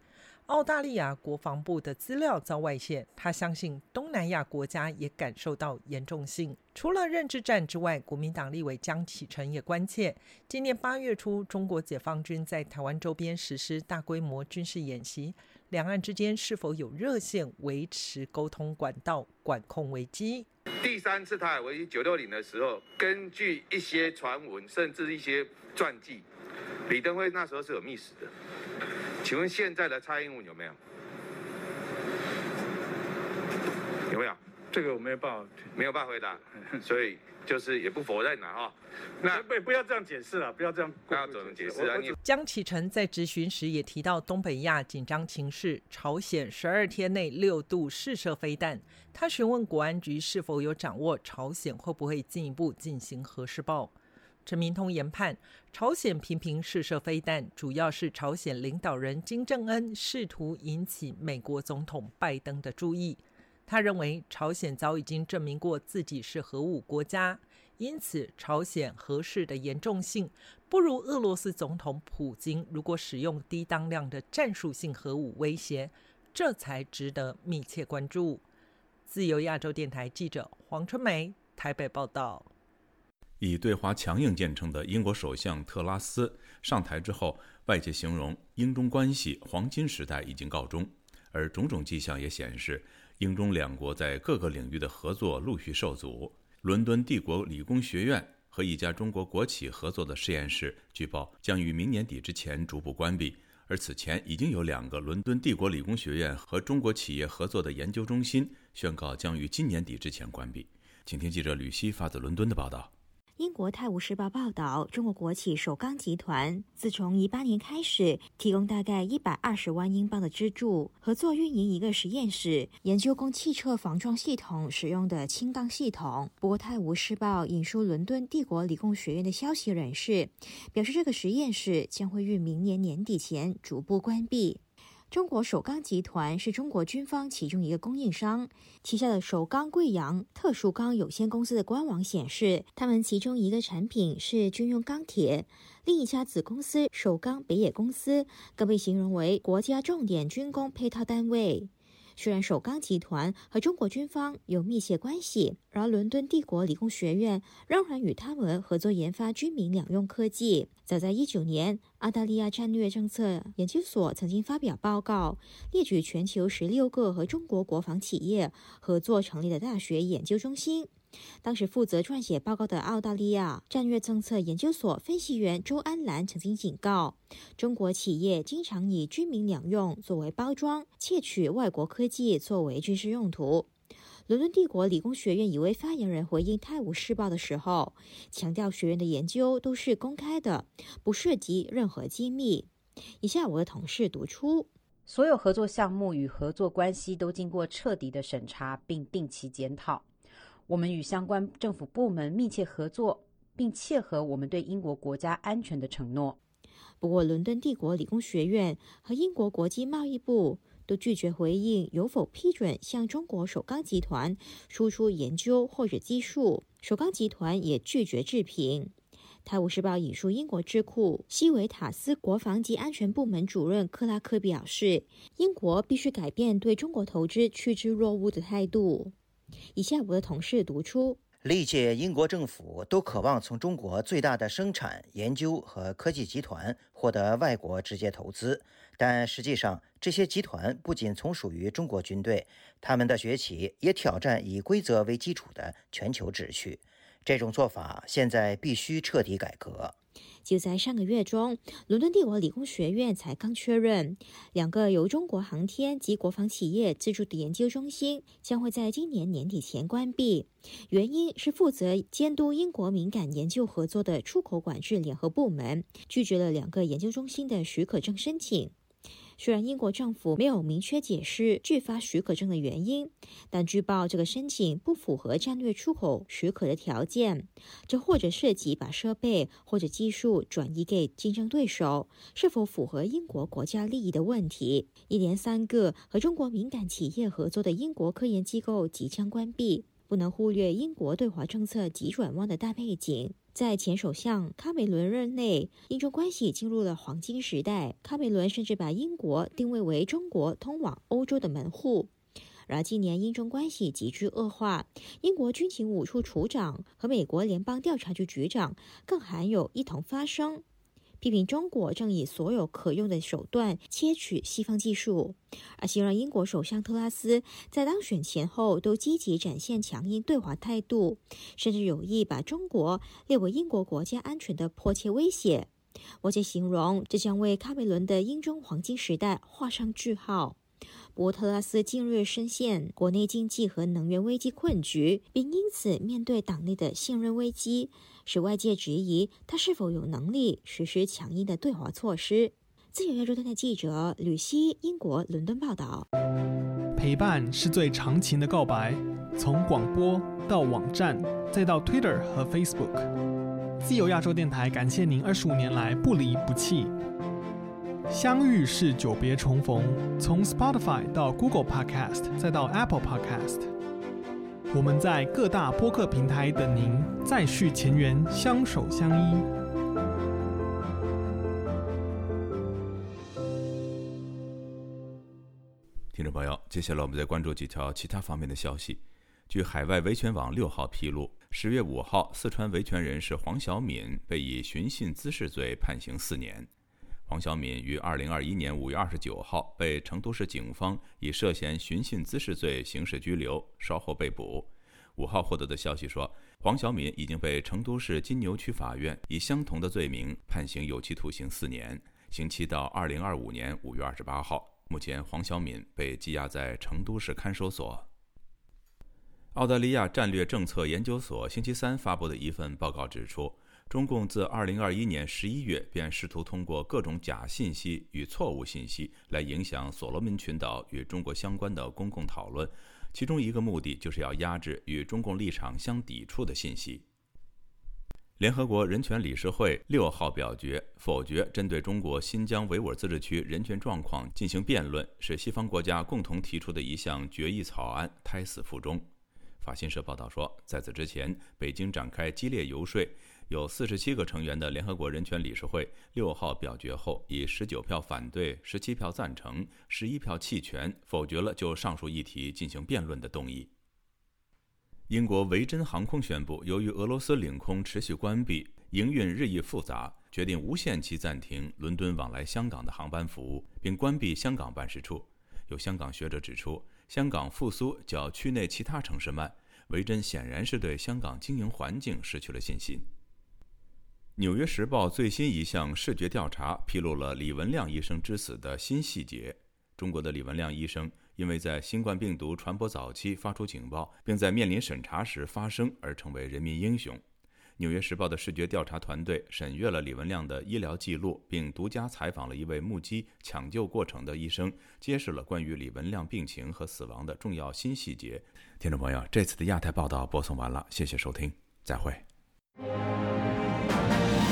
澳大利亚国防部的资料遭外泄，他相信东南亚国家也感受到严重性。除了认知战之外，国民党立委江启臣也关切，今年八月初中国解放军在台湾周边实施大规模军事演习。两岸之间是否有热线维持沟通管道、管控危机？第三次台海危机九六零的时候，根据一些传闻，甚至一些传记，李登辉那时候是有密使的。请问现在的蔡英文有没有？有没有？这个我没有办法，没有办法回答，所以。就是也不否认了哈，那不不要这样解释了，不要这样。不要怎么解释啊？江启臣在质询时也提到东北亚紧张情势，朝鲜十二天内六度试射飞弹。他询问国安局是否有掌握朝鲜会不会进一步进行核试爆。陈明通研判，朝鲜频频试射飞弹，主要是朝鲜领导人金正恩试图引起美国总统拜登的注意。他认为，朝鲜早已经证明过自己是核武国家，因此，朝鲜核试的严重性不如俄罗斯总统普京如果使用低当量的战术性核武威胁，这才值得密切关注。自由亚洲电台记者黄春梅台北报道。以对华强硬见称的英国首相特拉斯上台之后，外界形容英中关系黄金时代已经告终，而种种迹象也显示，英中两国在各个领域的合作陆续受阻。伦敦帝国理工学院和一家中国国企合作的实验室，据报将于明年底之前逐步关闭。而此前已经有两个伦敦帝国理工学院和中国企业合作的研究中心宣告将于今年底之前关闭。请听记者吕希发自伦敦的报道。英国《泰晤士报》报道，中国国企首钢集团自从一八年开始，提供大概一百二十万英镑的资助，合作运营一个实验室，研究供汽车防撞系统使用的轻钢系统。不过，《泰晤士报》引述伦敦帝国理工学院的消息人士表示，这个实验室将会于明年年底前逐步关闭。中国首钢集团是中国军方其中一个供应商，旗下的首钢贵阳特殊钢有限公司的官网显示，他们其中一个产品是军用钢铁，另一家子公司首钢北野公司更被形容为国家重点军工配套单位。虽然首钢集团和中国军方有密切关系，而伦敦帝国理工学院仍然与他们合作研发军民两用科技。早在一九年，澳大利亚战略政策研究所曾经发表报告，列举全球十六个和中国国防企业合作成立的大学研究中心。当时负责撰写报告的澳大利亚战略政策研究所分析员周安兰曾经警告，中国企业经常以军民两用作为包装，窃取外国科技作为军事用途。伦敦帝国理工学院一位发言人回应《泰晤士报》的时候，强调学院的研究都是公开的，不涉及任何机密。以下我的同事读出：所有合作项目与合作关系都经过彻底的审查并定期检讨。我们与相关政府部门密切合作，并切合我们对英国国家安全的承诺。不过，伦敦帝国理工学院和英国国际贸易部都拒绝回应有否批准向中国首钢集团输出研究或者技术。首钢集团也拒绝置评。《泰晤士报》引述英国智库西维塔斯国防及安全部门主任克拉克表示：“英国必须改变对中国投资趋之若鹜的态度。”以下我的同事读出：历届英国政府都渴望从中国最大的生产、研究和科技集团获得外国直接投资，但实际上，这些集团不仅从属于中国军队，他们的崛起也挑战以规则为基础的全球秩序。这种做法现在必须彻底改革。就在上个月中，伦敦帝国理工学院才刚确认，两个由中国航天及国防企业资助的研究中心将会在今年年底前关闭。原因是负责监督英国敏感研究合作的出口管制联合部门拒绝了两个研究中心的许可证申请。虽然英国政府没有明确解释拒发许可证的原因，但据报这个申请不符合战略出口许可的条件，这或者涉及把设备或者技术转移给竞争对手，是否符合英国国家利益的问题。一连三个和中国敏感企业合作的英国科研机构即将关闭，不能忽略英国对华政策急转弯的大背景。在前首相卡梅伦任内，英中关系进入了黄金时代。卡梅伦甚至把英国定位为中国通往欧洲的门户。然而，今年英中关系急剧恶化，英国军情五处处长和美国联邦调查局局长更含有一同发声。批评中国正以所有可用的手段窃取西方技术，而形容英国首相特拉斯在当选前后都积极展现强硬对华态度，甚至有意把中国列为英国国家安全的迫切威胁。我且形容这将为卡梅伦的英中黄金时代画上句号。不过，特拉斯近日深陷国内经济和能源危机困局，并因此面对党内的信任危机。使外界质疑他是否有能力实施强硬的对华措施。自由亚洲电台记者吕希，英国伦敦报道。陪伴是最长情的告白，从广播到网站，再到 Twitter 和 Facebook。自由亚洲电台感谢您二十五年来不离不弃。相遇是久别重逢，从 Spotify 到 Google Podcast，再到 Apple Podcast。我们在各大播客平台等您，再续前缘，相守相依。听众朋友，接下来我们再关注几条其他方面的消息。据海外维权网六号披露，十月五号，四川维权人士黄晓敏被以寻衅滋事罪判刑四年。黄晓敏于二零二一年五月二十九号被成都市警方以涉嫌寻衅滋事罪刑事拘留，稍后被捕。五号获得的消息说，黄晓敏已经被成都市金牛区法院以相同的罪名判刑有期徒刑四年，刑期到二零二五年五月二十八号。目前，黄晓敏被羁押在成都市看守所。澳大利亚战略政策研究所星期三发布的一份报告指出，中共自2021年11月便试图通过各种假信息与错误信息来影响所罗门群岛与中国相关的公共讨论，其中一个目的就是要压制与中共立场相抵触的信息。联合国人权理事会六号表决否决针对中国新疆维吾尔自治区人权状况进行辩论，使西方国家共同提出的一项决议草案胎死腹中。法新社报道说，在此之前，北京展开激烈游说，有四十七个成员的联合国人权理事会六号表决后，以十九票反对、十七票赞成、十一票弃权，否决了就上述议题进行辩论的动议。英国维珍航空宣布，由于俄罗斯领空持续关闭，营运日益复杂，决定无限期暂停伦敦往来香港的航班服务，并关闭香港办事处。有香港学者指出。香港复苏较区内其他城市慢，维珍显然是对香港经营环境失去了信心。《纽约时报》最新一项视觉调查披露了李文亮医生之死的新细节。中国的李文亮医生因为在新冠病毒传播早期发出警报，并在面临审查时发声，而成为人民英雄。《纽约时报》的视觉调查团队审阅了李文亮的医疗记录，并独家采访了一位目击抢救过程的医生，揭示了关于李文亮病情和死亡的重要新细节。听众朋友，这次的亚太报道播送完了，谢谢收听，再会。